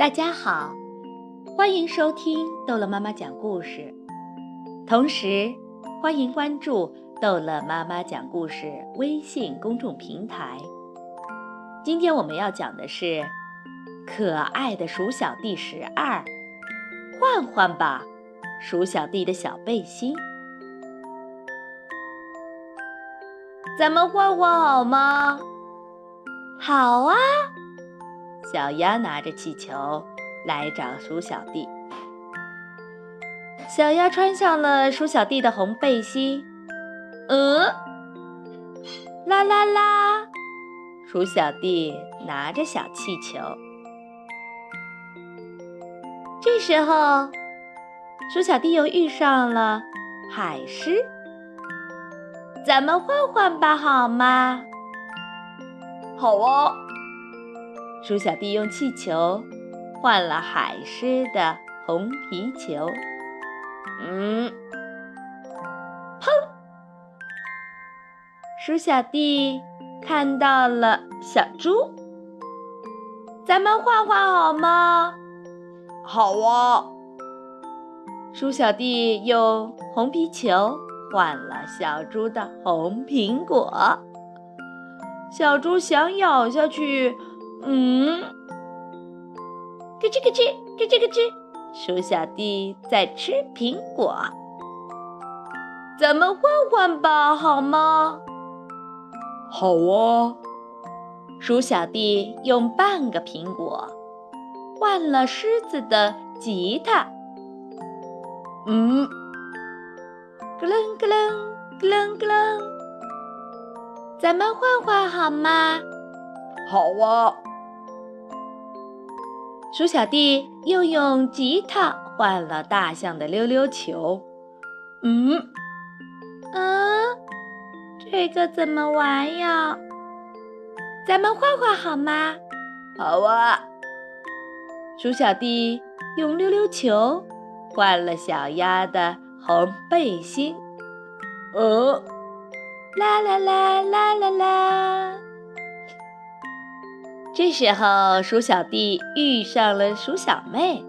大家好，欢迎收听逗乐妈妈讲故事，同时欢迎关注逗乐妈妈讲故事微信公众平台。今天我们要讲的是《可爱的鼠小弟十二》，换换吧，鼠小弟的小背心，咱们换换好吗？好啊。小鸭拿着气球来找鼠小弟。小鸭穿上了鼠小弟的红背心，嗯，啦啦啦！鼠小弟拿着小气球。这时候，鼠小弟又遇上了海狮。咱们换换吧，好吗？好啊。鼠小弟用气球换了海狮的红皮球，嗯，砰！鼠小弟看到了小猪，咱们换换好吗？好啊！鼠小弟用红皮球换了小猪的红苹果，小猪想咬下去。嗯，咯吱咯吱，咯吱咯吱，鼠小弟在吃苹果。咱们换换吧，好吗？好啊。鼠小弟用半个苹果换了狮子的吉他。嗯，咯楞咯楞咯楞咯楞，咱们换换好吗？好啊。鼠小弟又用吉他换了大象的溜溜球。嗯，嗯，这个怎么玩呀？咱们换换好吗？好啊。鼠小弟用溜溜球换了小鸭的红背心。呃，啦啦啦啦啦啦。这时候，鼠小弟遇上了鼠小妹。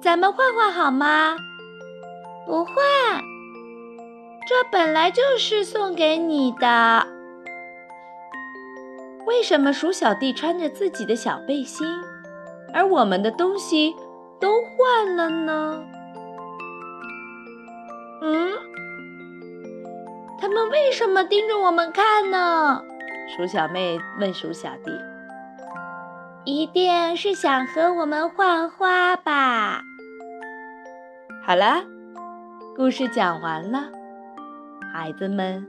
咱们换换好吗？不换，这本来就是送给你的。为什么鼠小弟穿着自己的小背心，而我们的东西都换了呢？嗯，他们为什么盯着我们看呢？鼠小妹问鼠小弟。一定是想和我们换花吧。好了，故事讲完了，孩子们，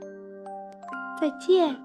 再见。